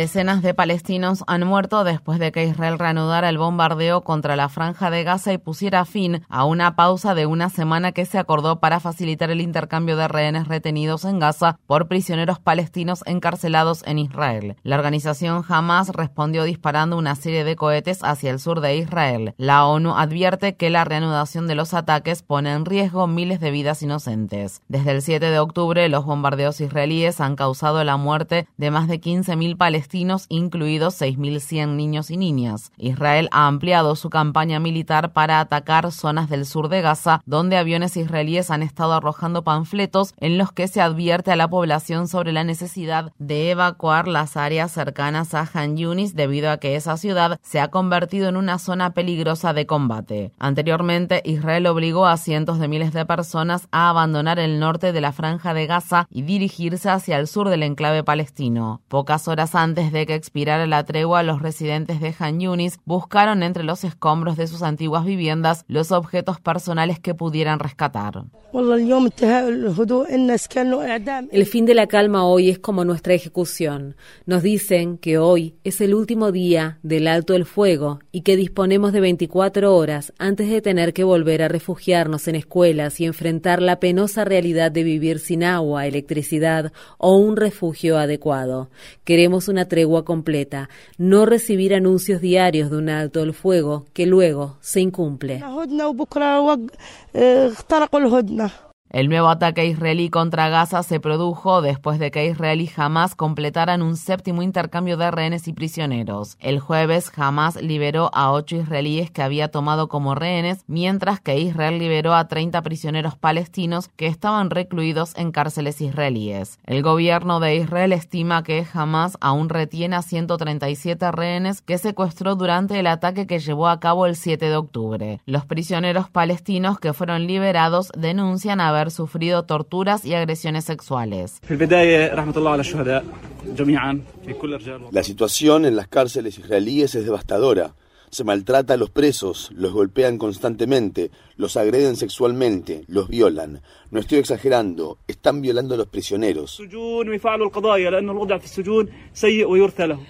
Decenas de palestinos han muerto después de que Israel reanudara el bombardeo contra la franja de Gaza y pusiera fin a una pausa de una semana que se acordó para facilitar el intercambio de rehenes retenidos en Gaza por prisioneros palestinos encarcelados en Israel. La organización Hamas respondió disparando una serie de cohetes hacia el sur de Israel. La ONU advierte que la reanudación de los ataques pone en riesgo miles de vidas inocentes. Desde el 7 de octubre, los bombardeos israelíes han causado la muerte de más de 15.000 palestinos palestinos, incluidos 6.100 niños y niñas. Israel ha ampliado su campaña militar para atacar zonas del sur de Gaza, donde aviones israelíes han estado arrojando panfletos en los que se advierte a la población sobre la necesidad de evacuar las áreas cercanas a Han Yunis debido a que esa ciudad se ha convertido en una zona peligrosa de combate. Anteriormente, Israel obligó a cientos de miles de personas a abandonar el norte de la franja de Gaza y dirigirse hacia el sur del enclave palestino. Pocas horas antes antes de que expirara la tregua, los residentes de Han Yunis buscaron entre los escombros de sus antiguas viviendas los objetos personales que pudieran rescatar. El fin de la calma hoy es como nuestra ejecución. Nos dicen que hoy es el último día del alto el fuego y que disponemos de 24 horas antes de tener que volver a refugiarnos en escuelas y enfrentar la penosa realidad de vivir sin agua, electricidad o un refugio adecuado. Queremos una tregua completa, no recibir anuncios diarios de un alto el fuego que luego se incumple. El nuevo ataque israelí contra Gaza se produjo después de que Israel y Hamas completaran un séptimo intercambio de rehenes y prisioneros. El jueves, Hamas liberó a ocho israelíes que había tomado como rehenes, mientras que Israel liberó a 30 prisioneros palestinos que estaban recluidos en cárceles israelíes. El gobierno de Israel estima que Hamas aún retiene a 137 rehenes que secuestró durante el ataque que llevó a cabo el 7 de octubre. Los prisioneros palestinos que fueron liberados denuncian haber sufrido torturas y agresiones sexuales. La situación en las cárceles israelíes es devastadora. Se maltrata a los presos, los golpean constantemente, los agreden sexualmente, los violan. No estoy exagerando, están violando a los prisioneros.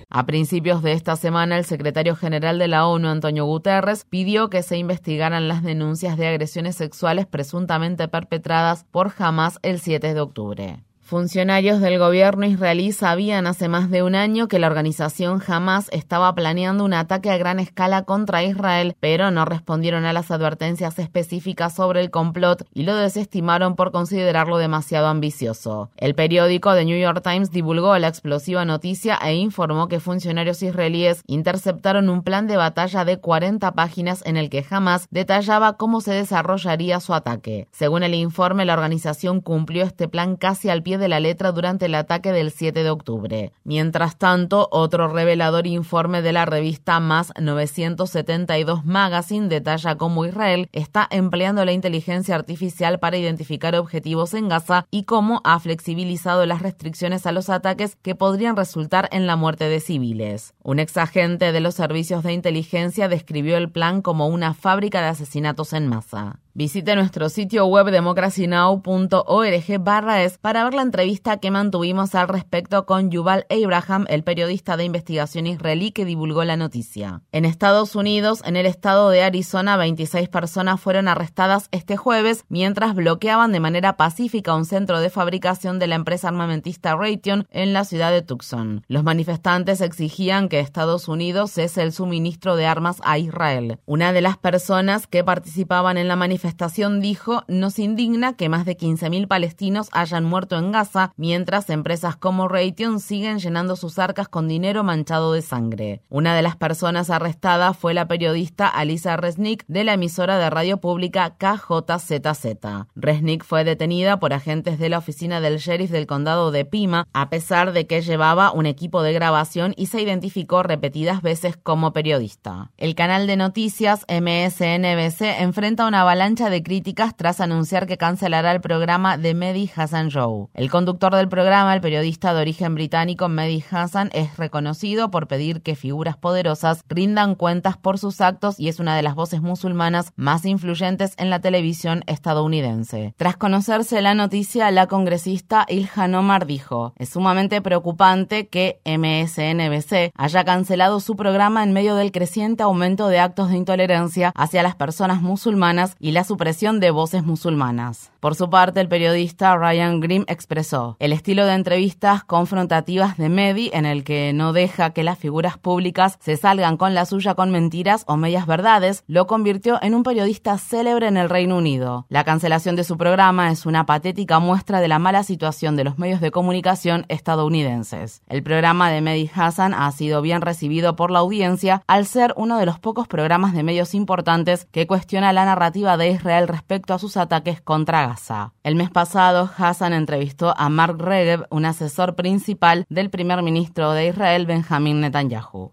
A principios de esta semana, el secretario general de la ONU, Antonio Guterres, pidió que se investigaran las denuncias de agresiones sexuales presuntamente perpetradas por Hamas el 7 de octubre. Funcionarios del gobierno israelí sabían hace más de un año que la organización Hamas estaba planeando un ataque a gran escala contra Israel, pero no respondieron a las advertencias específicas sobre el complot y lo desestimaron por considerarlo demasiado ambicioso. El periódico The New York Times divulgó la explosiva noticia e informó que funcionarios israelíes interceptaron un plan de batalla de 40 páginas en el que Hamas detallaba cómo se desarrollaría su ataque. Según el informe, la organización cumplió este plan casi al pie de la letra durante el ataque del 7 de octubre. Mientras tanto, otro revelador informe de la revista Más 972 Magazine detalla cómo Israel está empleando la inteligencia artificial para identificar objetivos en Gaza y cómo ha flexibilizado las restricciones a los ataques que podrían resultar en la muerte de civiles. Un exagente de los servicios de inteligencia describió el plan como una fábrica de asesinatos en masa. Visite nuestro sitio web democracynow.org barra es para ver la entrevista que mantuvimos al respecto con Yuval Abraham, el periodista de investigación israelí que divulgó la noticia. En Estados Unidos, en el estado de Arizona, 26 personas fueron arrestadas este jueves mientras bloqueaban de manera pacífica un centro de fabricación de la empresa armamentista Raytheon en la ciudad de Tucson. Los manifestantes exigían que Estados Unidos cese el suministro de armas a Israel. Una de las personas que participaban en la manifestación manifestación dijo, nos indigna que más de 15.000 palestinos hayan muerto en Gaza, mientras empresas como Raytheon siguen llenando sus arcas con dinero manchado de sangre. Una de las personas arrestadas fue la periodista Alisa Resnick de la emisora de radio pública KJZZ. Resnick fue detenida por agentes de la oficina del sheriff del condado de Pima, a pesar de que llevaba un equipo de grabación y se identificó repetidas veces como periodista. El canal de noticias MSNBC enfrenta una avalancha de críticas tras anunciar que cancelará el programa de Mehdi Hassan Show. El conductor del programa, el periodista de origen británico Mehdi Hassan, es reconocido por pedir que figuras poderosas rindan cuentas por sus actos y es una de las voces musulmanas más influyentes en la televisión estadounidense. Tras conocerse la noticia, la congresista Ilhan Omar dijo, es sumamente preocupante que MSNBC haya cancelado su programa en medio del creciente aumento de actos de intolerancia hacia las personas musulmanas y la supresión de voces musulmanas. Por su parte, el periodista Ryan Grimm expresó, el estilo de entrevistas confrontativas de Mehdi en el que no deja que las figuras públicas se salgan con la suya con mentiras o medias verdades, lo convirtió en un periodista célebre en el Reino Unido. La cancelación de su programa es una patética muestra de la mala situación de los medios de comunicación estadounidenses. El programa de Mehdi Hassan ha sido bien recibido por la audiencia al ser uno de los pocos programas de medios importantes que cuestiona la narrativa de Israel respecto a sus ataques contra Gaza. El mes pasado, Hassan entrevistó a Mark Regev, un asesor principal del primer ministro de Israel, Benjamin Netanyahu.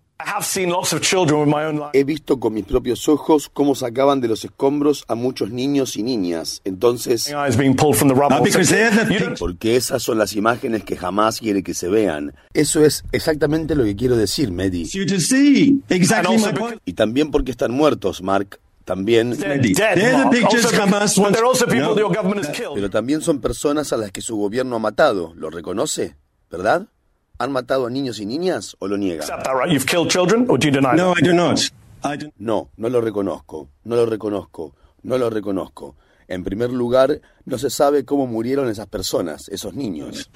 He visto con mis propios ojos cómo sacaban de los escombros a muchos niños y niñas. Entonces, porque esas son las imágenes que jamás quiere que se vean. Eso es exactamente lo que quiero decir, Mehdi. Y también porque están muertos, Mark. También. Pero también son personas a las que su gobierno ha matado. ¿Lo reconoce? ¿Verdad? ¿Han matado a niños y niñas o lo niega? No, no lo reconozco. No lo reconozco. No lo reconozco. En primer lugar, no se sabe cómo murieron esas personas, esos niños.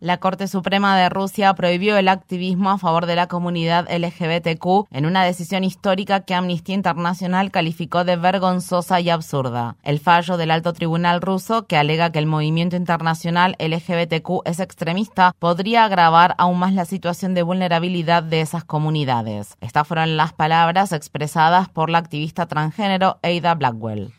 La Corte Suprema de Rusia prohibió el activismo a favor de la comunidad LGBTQ en una decisión histórica que Amnistía Internacional calificó de vergonzosa y absurda. El fallo del alto tribunal ruso, que alega que el movimiento internacional LGBTQ es extremista, podría agravar aún más la situación de vulnerabilidad de esas comunidades. Estas fueron las palabras expresadas por la activista transgénero Ada Blackwell.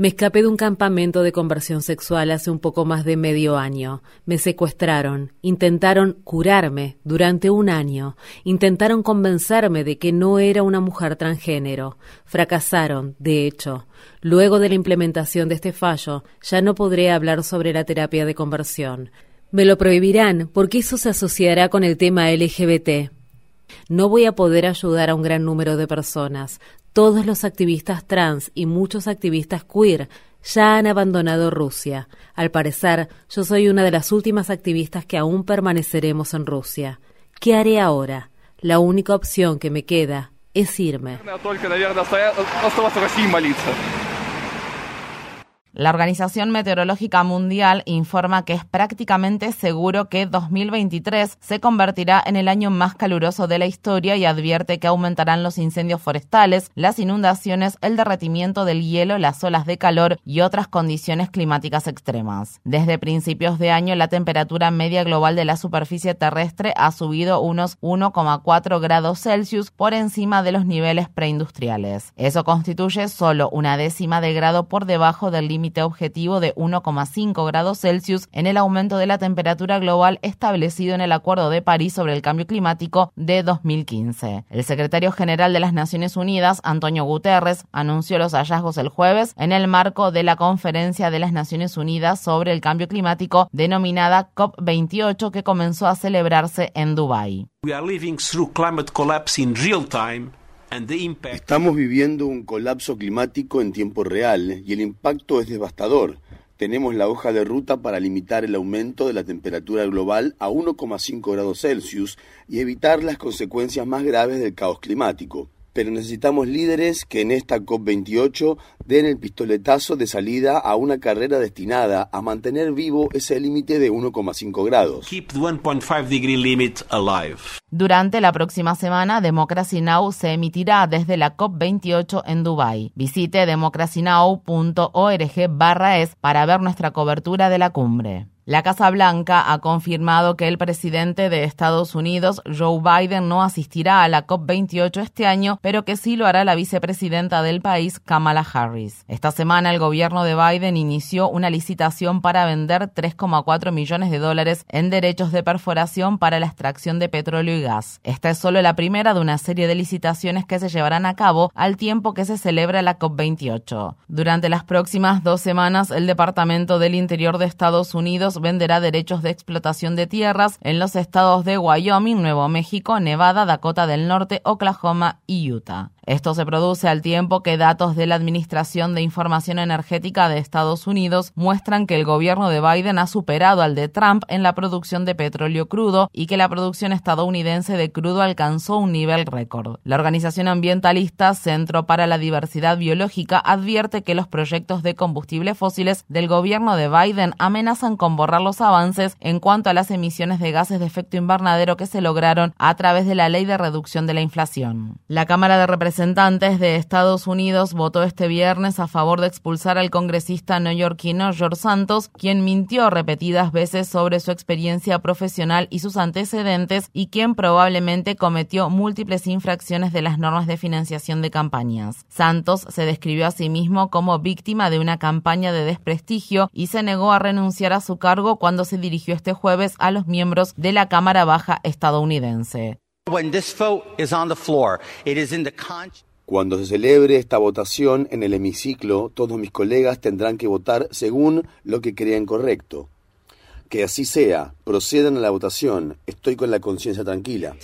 Me escapé de un campamento de conversión sexual hace un poco más de medio año. Me secuestraron, intentaron curarme durante un año, intentaron convencerme de que no era una mujer transgénero. Fracasaron, de hecho. Luego de la implementación de este fallo, ya no podré hablar sobre la terapia de conversión. Me lo prohibirán porque eso se asociará con el tema LGBT. No voy a poder ayudar a un gran número de personas. Todos los activistas trans y muchos activistas queer ya han abandonado Rusia. Al parecer, yo soy una de las últimas activistas que aún permaneceremos en Rusia. ¿Qué haré ahora? La única opción que me queda es irme. La Organización Meteorológica Mundial informa que es prácticamente seguro que 2023 se convertirá en el año más caluroso de la historia y advierte que aumentarán los incendios forestales, las inundaciones, el derretimiento del hielo, las olas de calor y otras condiciones climáticas extremas. Desde principios de año, la temperatura media global de la superficie terrestre ha subido unos 1,4 grados Celsius por encima de los niveles preindustriales. Eso constituye solo una décima de grado por debajo del límite objetivo de 1,5 grados Celsius en el aumento de la temperatura global establecido en el Acuerdo de París sobre el Cambio Climático de 2015. El secretario general de las Naciones Unidas, Antonio Guterres, anunció los hallazgos el jueves en el marco de la Conferencia de las Naciones Unidas sobre el Cambio Climático denominada COP28 que comenzó a celebrarse en Dubái. Estamos viviendo un colapso climático en tiempo real y el impacto es devastador. Tenemos la hoja de ruta para limitar el aumento de la temperatura global a 1,5 grados Celsius y evitar las consecuencias más graves del caos climático. Pero necesitamos líderes que en esta COP28 den el pistoletazo de salida a una carrera destinada a mantener vivo ese límite de 1,5 grados. Durante la próxima semana, Democracy Now! se emitirá desde la COP28 en Dubái. Visite democracynow.org es para ver nuestra cobertura de la cumbre. La Casa Blanca ha confirmado que el presidente de Estados Unidos, Joe Biden, no asistirá a la COP28 este año, pero que sí lo hará la vicepresidenta del país, Kamala Harris. Esta semana el gobierno de Biden inició una licitación para vender 3,4 millones de dólares en derechos de perforación para la extracción de petróleo y gas. Esta es solo la primera de una serie de licitaciones que se llevarán a cabo al tiempo que se celebra la COP28. Durante las próximas dos semanas, el Departamento del Interior de Estados Unidos venderá derechos de explotación de tierras en los estados de Wyoming, Nuevo México, Nevada, Dakota del Norte, Oklahoma y Utah. Esto se produce al tiempo que datos de la Administración de Información Energética de Estados Unidos muestran que el gobierno de Biden ha superado al de Trump en la producción de petróleo crudo y que la producción estadounidense de crudo alcanzó un nivel récord. La organización ambientalista Centro para la Diversidad Biológica advierte que los proyectos de combustibles fósiles del gobierno de Biden amenazan con borrar los avances en cuanto a las emisiones de gases de efecto invernadero que se lograron a través de la Ley de Reducción de la Inflación. La Cámara de Representantes representantes de Estados Unidos votó este viernes a favor de expulsar al congresista neoyorquino George Santos, quien mintió repetidas veces sobre su experiencia profesional y sus antecedentes y quien probablemente cometió múltiples infracciones de las normas de financiación de campañas. Santos se describió a sí mismo como víctima de una campaña de desprestigio y se negó a renunciar a su cargo cuando se dirigió este jueves a los miembros de la Cámara Baja estadounidense. Cuando se celebre esta votación en el hemiciclo, todos mis colegas tendrán que votar según lo que crean correcto. Que así sea, procedan a la votación. Estoy con la conciencia tranquila.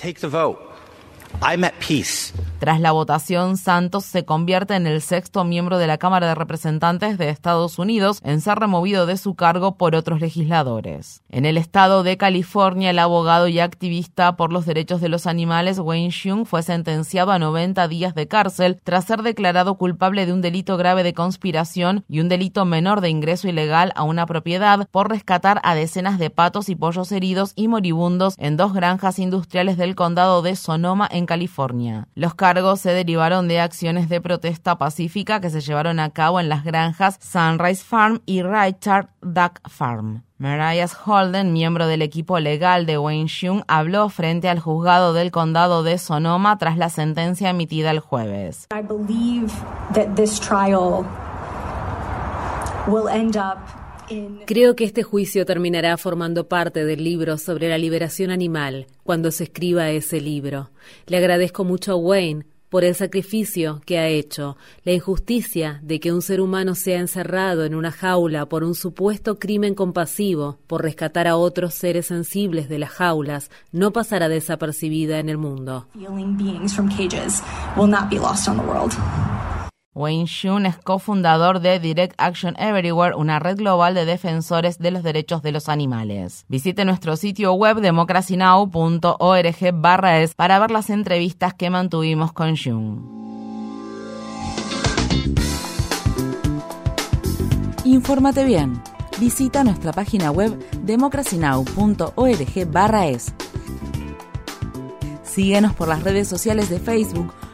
Tras la votación, Santos se convierte en el sexto miembro de la Cámara de Representantes de Estados Unidos en ser removido de su cargo por otros legisladores. En el estado de California, el abogado y activista por los derechos de los animales Wayne Xiong fue sentenciado a 90 días de cárcel tras ser declarado culpable de un delito grave de conspiración y un delito menor de ingreso ilegal a una propiedad por rescatar a decenas de patos y pollos heridos y moribundos en dos granjas industriales del condado de Sonoma en California. Los cargos se derivaron de acciones de protesta pacífica que se llevaron a cabo en las granjas Sunrise Farm y Richard Duck Farm. Mariah Holden, miembro del equipo legal de Wayne Xiong, habló frente al juzgado del condado de Sonoma tras la sentencia emitida el jueves. Creo que este juicio terminará formando parte del libro sobre la liberación animal cuando se escriba ese libro. Le agradezco mucho a Wayne por el sacrificio que ha hecho, la injusticia de que un ser humano sea encerrado en una jaula por un supuesto crimen compasivo, por rescatar a otros seres sensibles de las jaulas, no pasará desapercibida en el mundo. Wayne Shun es cofundador de Direct Action Everywhere, una red global de defensores de los derechos de los animales. Visite nuestro sitio web democracynow.org es para ver las entrevistas que mantuvimos con Shun. Infórmate bien. Visita nuestra página web democracynow.org es. Síguenos por las redes sociales de Facebook,